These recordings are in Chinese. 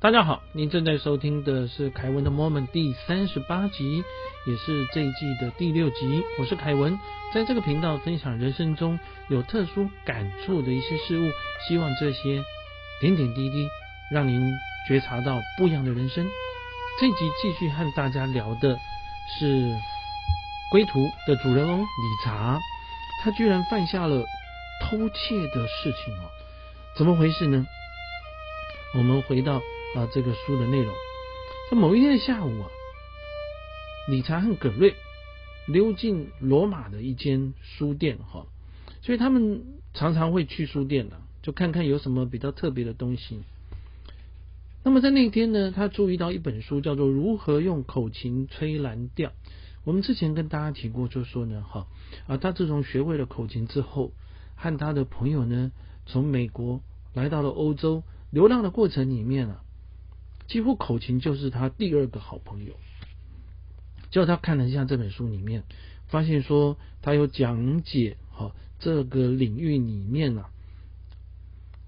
大家好，您正在收听的是凯文的 Moment 第三十八集，也是这一季的第六集。我是凯文，在这个频道分享人生中有特殊感触的一些事物，希望这些点点滴滴让您觉察到不一样的人生。这一集继续和大家聊的是归途的主人翁理查，他居然犯下了偷窃的事情哦，怎么回事呢？我们回到。啊，这个书的内容，在某一天下午啊，理查和葛瑞溜进罗马的一间书店哈，所以他们常常会去书店的，就看看有什么比较特别的东西。那么在那天呢，他注意到一本书，叫做《如何用口琴吹蓝调》。我们之前跟大家提过，就说呢，哈啊，他自从学会了口琴之后，和他的朋友呢，从美国来到了欧洲，流浪的过程里面啊。几乎口琴就是他第二个好朋友。叫他看了一下这本书里面，发现说他有讲解哈这个领域里面啊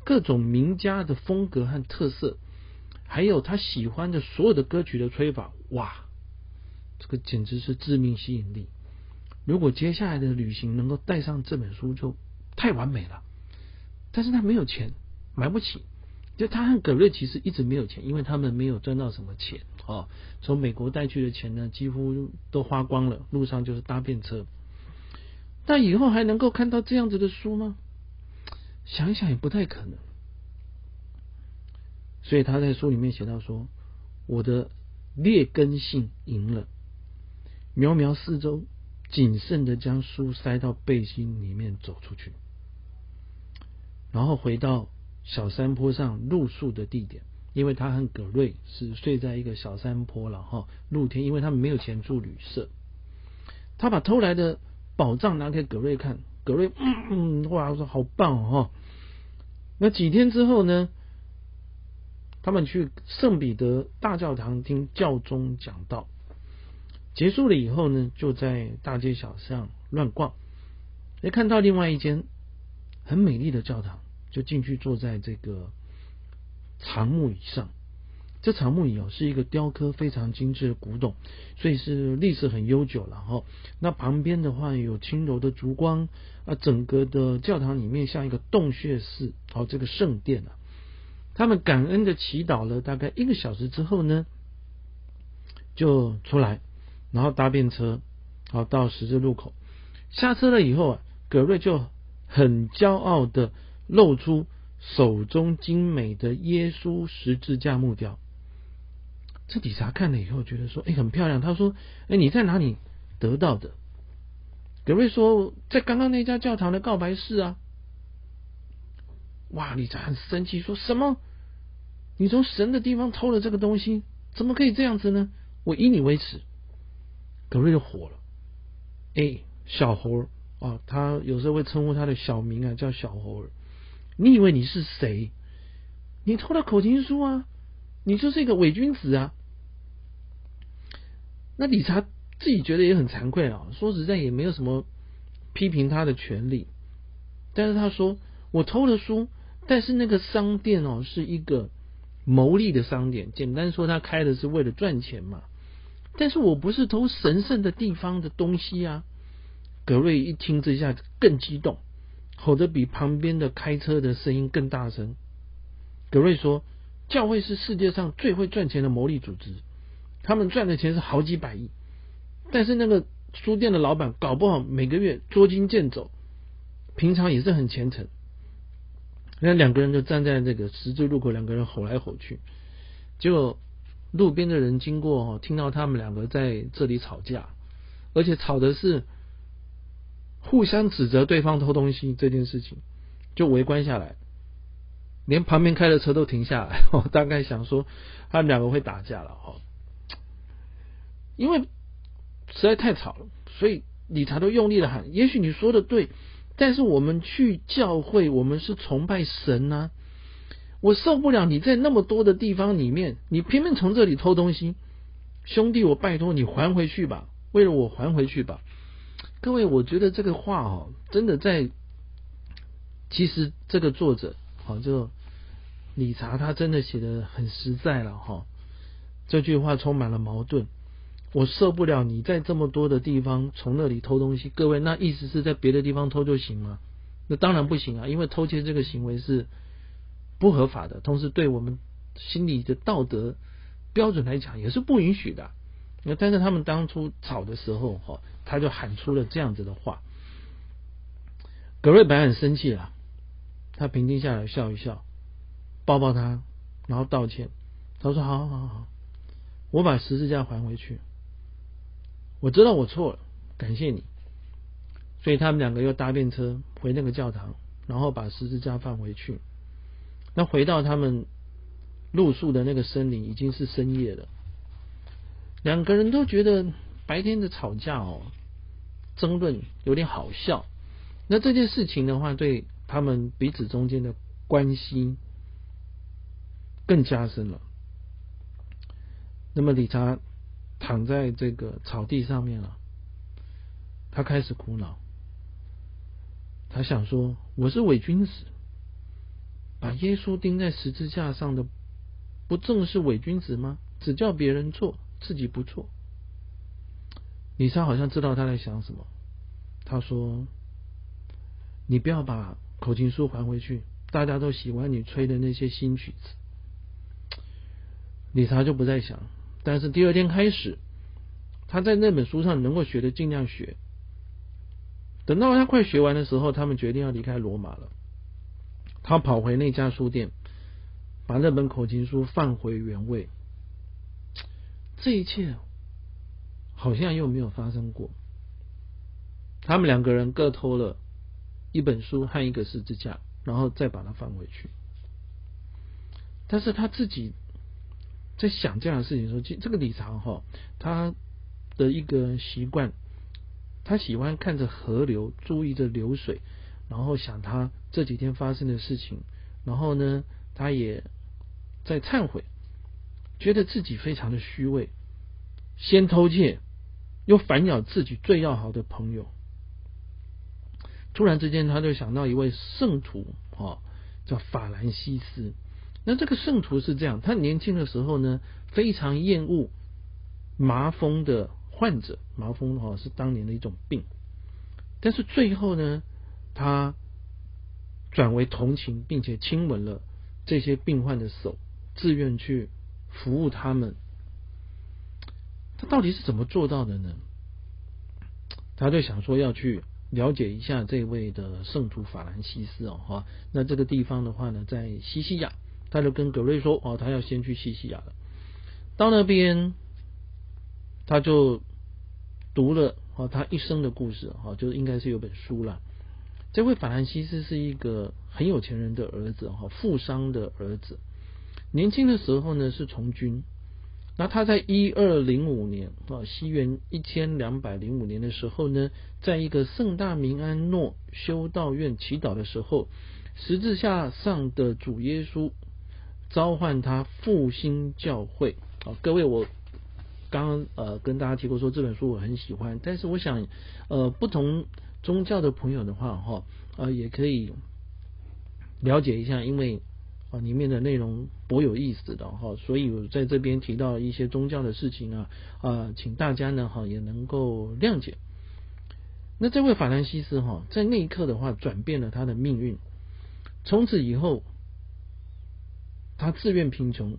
各种名家的风格和特色，还有他喜欢的所有的歌曲的吹法，哇，这个简直是致命吸引力。如果接下来的旅行能够带上这本书，就太完美了。但是他没有钱，买不起。就他和葛瑞其实一直没有钱，因为他们没有赚到什么钱哦。从美国带去的钱呢，几乎都花光了，路上就是搭便车。但以后还能够看到这样子的书吗？想一想也不太可能。所以他在书里面写到说：“我的劣根性赢了。”瞄瞄四周，谨慎的将书塞到背心里面，走出去，然后回到。小山坡上露宿的地点，因为他和葛瑞是睡在一个小山坡了哈。露天，因为他们没有钱住旅社。他把偷来的宝藏拿给葛瑞看，葛瑞嗯哇说好棒哦。那几天之后呢，他们去圣彼得大教堂听教宗讲道，结束了以后呢，就在大街小巷乱逛，也看到另外一间很美丽的教堂。就进去坐在这个长木椅上，这长木椅哦是一个雕刻非常精致的古董，所以是历史很悠久了哈。那旁边的话有轻柔的烛光啊，整个的教堂里面像一个洞穴似，好这个圣殿啊。他们感恩的祈祷了大概一个小时之后呢，就出来，然后搭便车，好到十字路口下车了以后啊，葛瑞就很骄傲的。露出手中精美的耶稣十字架木雕，这理查看了以后觉得说：“哎，很漂亮。”他说：“哎，你在哪里得到的？”格瑞说：“在刚刚那家教堂的告白室啊。”哇！理查很生气，说什么？你从神的地方偷了这个东西，怎么可以这样子呢？我以你为耻。格瑞就火了。哎，小猴儿啊，他有时候会称呼他的小名啊，叫小猴儿。你以为你是谁？你偷了口琴书啊！你就是一个伪君子啊！那理查自己觉得也很惭愧啊。说实在，也没有什么批评他的权利。但是他说：“我偷了书，但是那个商店哦，是一个牟利的商店。简单说，他开的是为了赚钱嘛。但是我不是偷神圣的地方的东西啊！”格瑞一听这下更激动。吼得比旁边的开车的声音更大声。格瑞说：“教会是世界上最会赚钱的牟利组织，他们赚的钱是好几百亿。但是那个书店的老板搞不好每个月捉襟见肘，平常也是很虔诚。那两个人就站在这个十字路口，两个人吼来吼去。结果路边的人经过，听到他们两个在这里吵架，而且吵的是。”互相指责对方偷东西这件事情，就围观下来，连旁边开的车都停下来。我大概想说，他们两个会打架了哈，因为实在太吵了，所以理查都用力的喊：“也许你说的对，但是我们去教会，我们是崇拜神呐，我受不了你在那么多的地方里面，你偏偏从这里偷东西，兄弟，我拜托你还回去吧，为了我还回去吧。”各位，我觉得这个话哦，真的在，其实这个作者好就理查他真的写的很实在了哈，这句话充满了矛盾。我受不了你在这么多的地方从那里偷东西，各位，那意思是在别的地方偷就行吗？那当然不行啊，因为偷窃这个行为是不合法的，同时对我们心理的道德标准来讲也是不允许的。那但是他们当初吵的时候，哈，他就喊出了这样子的话。格瑞本来很生气了，他平静下来笑一笑，抱抱他，然后道歉。他说：“好好好，我把十字架还回去。我知道我错了，感谢你。”所以他们两个又搭便车回那个教堂，然后把十字架放回去。那回到他们露宿的那个森林，已经是深夜了。两个人都觉得白天的吵架哦，争论有点好笑。那这件事情的话，对他们彼此中间的关系更加深了。那么理查躺在这个草地上面了，他开始苦恼。他想说：“我是伪君子，把耶稣钉在十字架上的，不正是伪君子吗？只叫别人做，自己不做。”李莎好像知道他在想什么。他说：“你不要把口琴书还回去，大家都喜欢你吹的那些新曲子。”李莎就不再想。但是第二天开始，他在那本书上能够学的尽量学。等到他快学完的时候，他们决定要离开罗马了。他跑回那家书店，把那本口琴书放回原位。这一切好像又没有发生过。他们两个人各偷了一本书和一个十字架，然后再把它放回去。但是他自己在想这样的事情的时候，这个理查哈，他的一个习惯。他喜欢看着河流，注意着流水，然后想他这几天发生的事情，然后呢，他也在忏悔，觉得自己非常的虚伪，先偷窃，又反咬自己最要好的朋友。突然之间，他就想到一位圣徒啊，叫法兰西斯。那这个圣徒是这样，他年轻的时候呢，非常厌恶麻风的。患者麻风哈是当年的一种病，但是最后呢，他转为同情，并且亲吻了这些病患的手，自愿去服务他们。他到底是怎么做到的呢？他就想说要去了解一下这位的圣徒法兰西斯哦哈。那这个地方的话呢，在西西亚，他就跟格瑞说哦，他要先去西西亚了。到那边，他就。读了哦，他一生的故事哈，就应该是有本书了。这位法兰西斯是一个很有钱人的儿子哈，富商的儿子。年轻的时候呢是从军。那他在一二零五年啊，西元一千两百零五年的时候呢，在一个圣大明安诺修道院祈祷的时候，十字架上的主耶稣召唤他复兴教会。啊，各位我。刚刚呃跟大家提过说这本书我很喜欢，但是我想呃不同宗教的朋友的话哈呃也可以了解一下，因为啊里面的内容颇有意思的哈，所以我在这边提到一些宗教的事情啊啊，请大家呢哈也能够谅解。那这位法兰西斯哈在那一刻的话转变了他的命运，从此以后他自愿贫穷。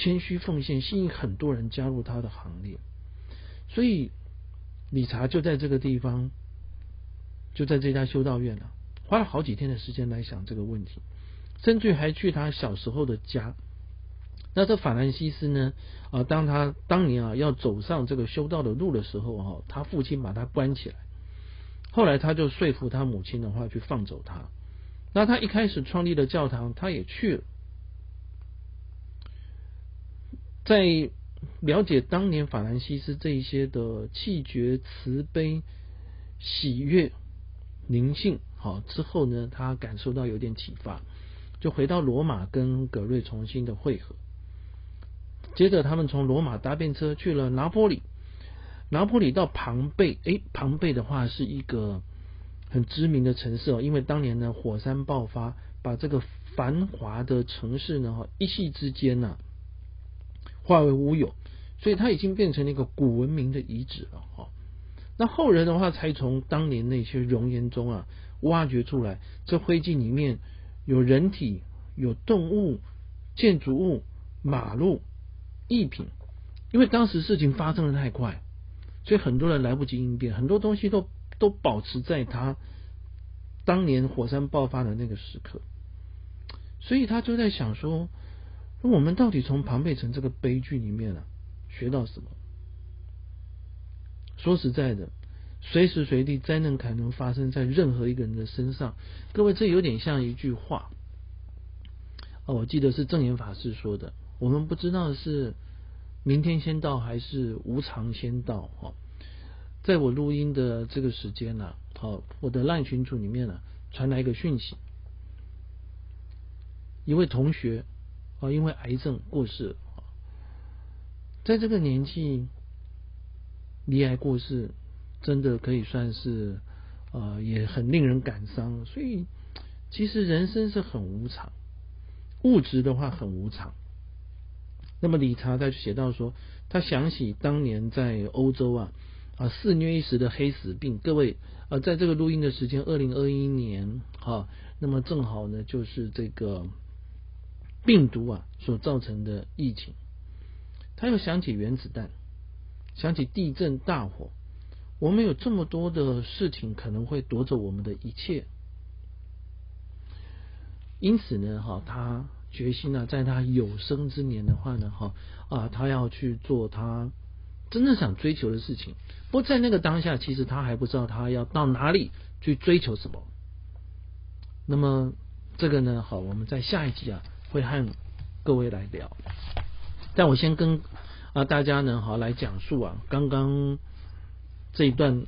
谦虚奉献，吸引很多人加入他的行列。所以理查就在这个地方，就在这家修道院了，花了好几天的时间来想这个问题，甚至还去他小时候的家。那这法兰西斯呢？啊，当他当年啊要走上这个修道的路的时候，啊，他父亲把他关起来。后来他就说服他母亲的话去放走他。那他一开始创立的教堂，他也去了。在了解当年法兰西斯这一些的气绝、慈悲、喜悦、灵性，好之后呢，他感受到有点启发，就回到罗马跟葛瑞重新的会合。接着，他们从罗马搭便车去了拿坡里，拿坡里到庞贝，诶，庞贝的话是一个很知名的城市哦，因为当年呢火山爆发，把这个繁华的城市呢，哈，一夕之间呢，化为乌有，所以它已经变成了一个古文明的遗址了，哈。那后人的话，才从当年那些熔岩中啊，挖掘出来，这灰烬里面有人体、有动物、建筑物、马路、艺品，因为当时事情发生的太快，所以很多人来不及应变，很多东西都都保持在他当年火山爆发的那个时刻，所以他就在想说，我们到底从庞贝城这个悲剧里面啊，学到什么？说实在的，随时随地灾难可能发生在任何一个人的身上。各位，这有点像一句话哦，我记得是正言法师说的。我们不知道是明天先到还是无常先到。哈，在我录音的这个时间呢，好，我的烂群组里面呢传来一个讯息，一位同学啊，因为癌症过世，在这个年纪。离癌过世，真的可以算是，呃，也很令人感伤。所以，其实人生是很无常，物质的话很无常。那么理查他就写到说，他想起当年在欧洲啊，啊肆虐一时的黑死病。各位，呃，在这个录音的时间，二零二一年，哈，那么正好呢，就是这个病毒啊所造成的疫情。他又想起原子弹。想起地震、大火，我们有这么多的事情可能会夺走我们的一切，因此呢，哈，他决心呢，在他有生之年的话呢，哈啊，他要去做他真正想追求的事情。不过在那个当下，其实他还不知道他要到哪里去追求什么。那么这个呢，好，我们在下一集啊，会和各位来聊。但我先跟。啊，大家呢，好来讲述啊，刚刚这一段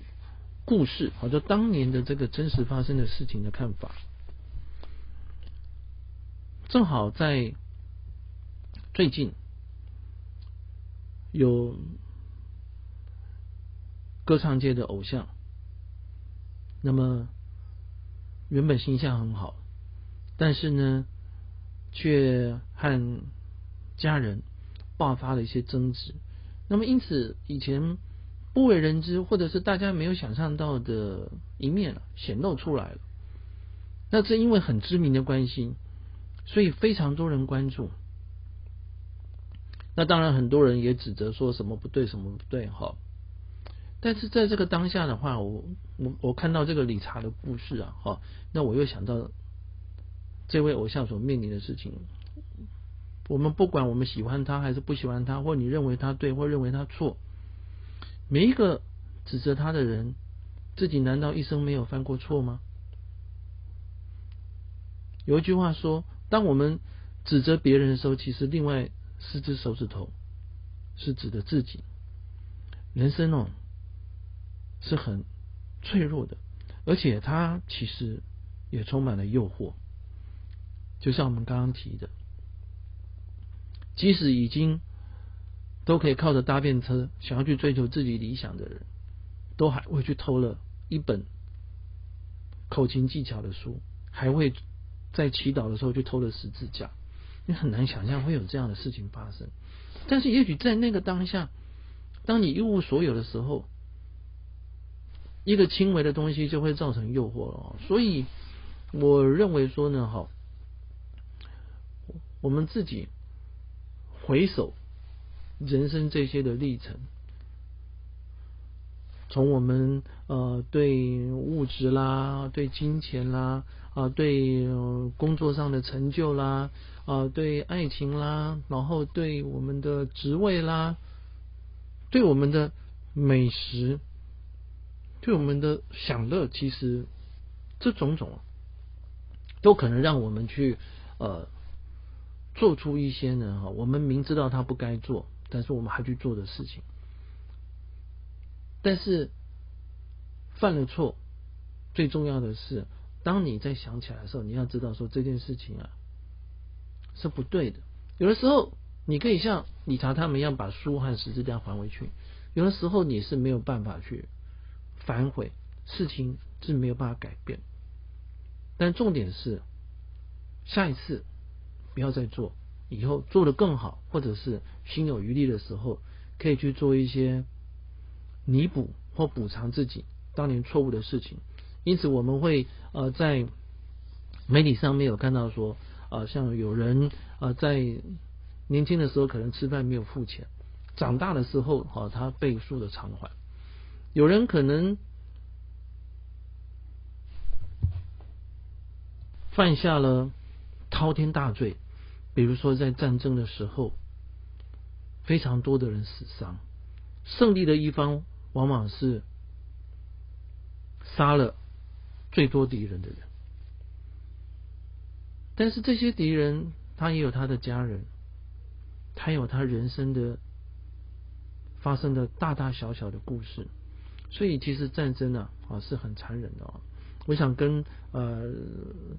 故事，好，就当年的这个真实发生的事情的看法。正好在最近有歌唱界的偶像，那么原本形象很好，但是呢，却和家人。爆发了一些争执，那么因此以前不为人知或者是大家没有想象到的一面显露出来了。那这因为很知名的关系，所以非常多人关注。那当然很多人也指责说什么不对什么不对哈。但是在这个当下的话，我我我看到这个理查的故事啊哈，那我又想到这位偶像所面临的事情。我们不管我们喜欢他还是不喜欢他，或你认为他对或认为他错，每一个指责他的人，自己难道一生没有犯过错吗？有一句话说，当我们指责别人的时候，其实另外四只手指头是指的自己。人生哦是很脆弱的，而且它其实也充满了诱惑，就像我们刚刚提的。即使已经都可以靠着搭便车，想要去追求自己理想的人，都还会去偷了一本口琴技巧的书，还会在祈祷的时候去偷了十字架。你很难想象会有这样的事情发生。但是也许在那个当下，当你一无所有的时候，一个轻微的东西就会造成诱惑了。所以我认为说呢，哈，我们自己。回首人生这些的历程，从我们呃对物质啦、对金钱啦、啊对工作上的成就啦、啊对爱情啦，然后对我们的职位啦、对我们的美食、对我们的享乐，其实这种种都可能让我们去呃。做出一些呢，哈，我们明知道他不该做，但是我们还去做的事情。但是犯了错，最重要的是，当你在想起来的时候，你要知道说这件事情啊是不对的。有的时候你可以像理查他们一样把书和十字架还回去，有的时候你是没有办法去反悔，事情是没有办法改变。但重点是。下一次不要再做，以后做得更好，或者是心有余力的时候，可以去做一些弥补或补偿自己当年错误的事情。因此，我们会呃在媒体上面有看到说，呃，像有人呃在年轻的时候可能吃饭没有付钱，长大的时候哈他倍数的偿还。有人可能犯下了滔天大罪，比如说在战争的时候，非常多的人死伤，胜利的一方往往是杀了最多敌人的人，但是这些敌人他也有他的家人，他有他人生的发生的大大小小的故事。所以其实战争呢啊是很残忍的啊！我想跟呃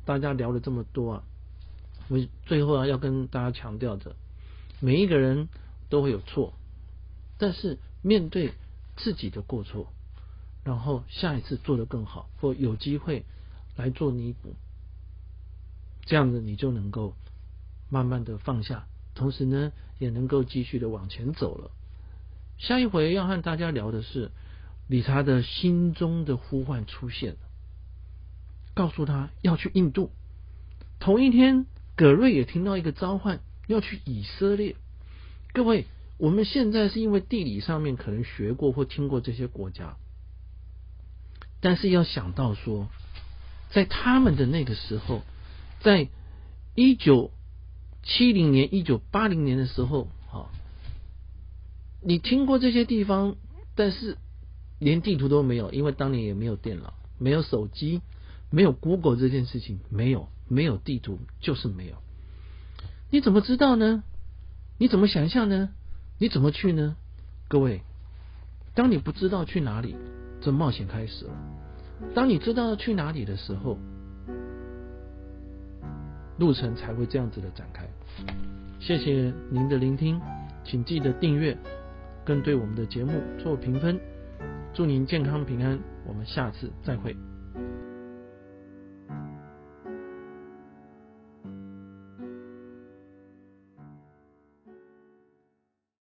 大家聊了这么多啊，我最后啊要跟大家强调的，每一个人都会有错，但是面对自己的过错，然后下一次做得更好，或有机会来做弥补，这样子你就能够慢慢的放下，同时呢也能够继续的往前走了。下一回要和大家聊的是。理查的心中的呼唤出现了，告诉他要去印度。同一天，葛瑞也听到一个召唤，要去以色列。各位，我们现在是因为地理上面可能学过或听过这些国家，但是要想到说，在他们的那个时候，在一九七零年、一九八零年的时候，啊，你听过这些地方，但是。连地图都没有，因为当年也没有电脑，没有手机，没有 Google 这件事情，没有，没有地图就是没有。你怎么知道呢？你怎么想象呢？你怎么去呢？各位，当你不知道去哪里，这冒险开始了。当你知道去哪里的时候，路程才会这样子的展开。谢谢您的聆听，请记得订阅，跟对我们的节目做评分。祝您健康平安，我们下次再会。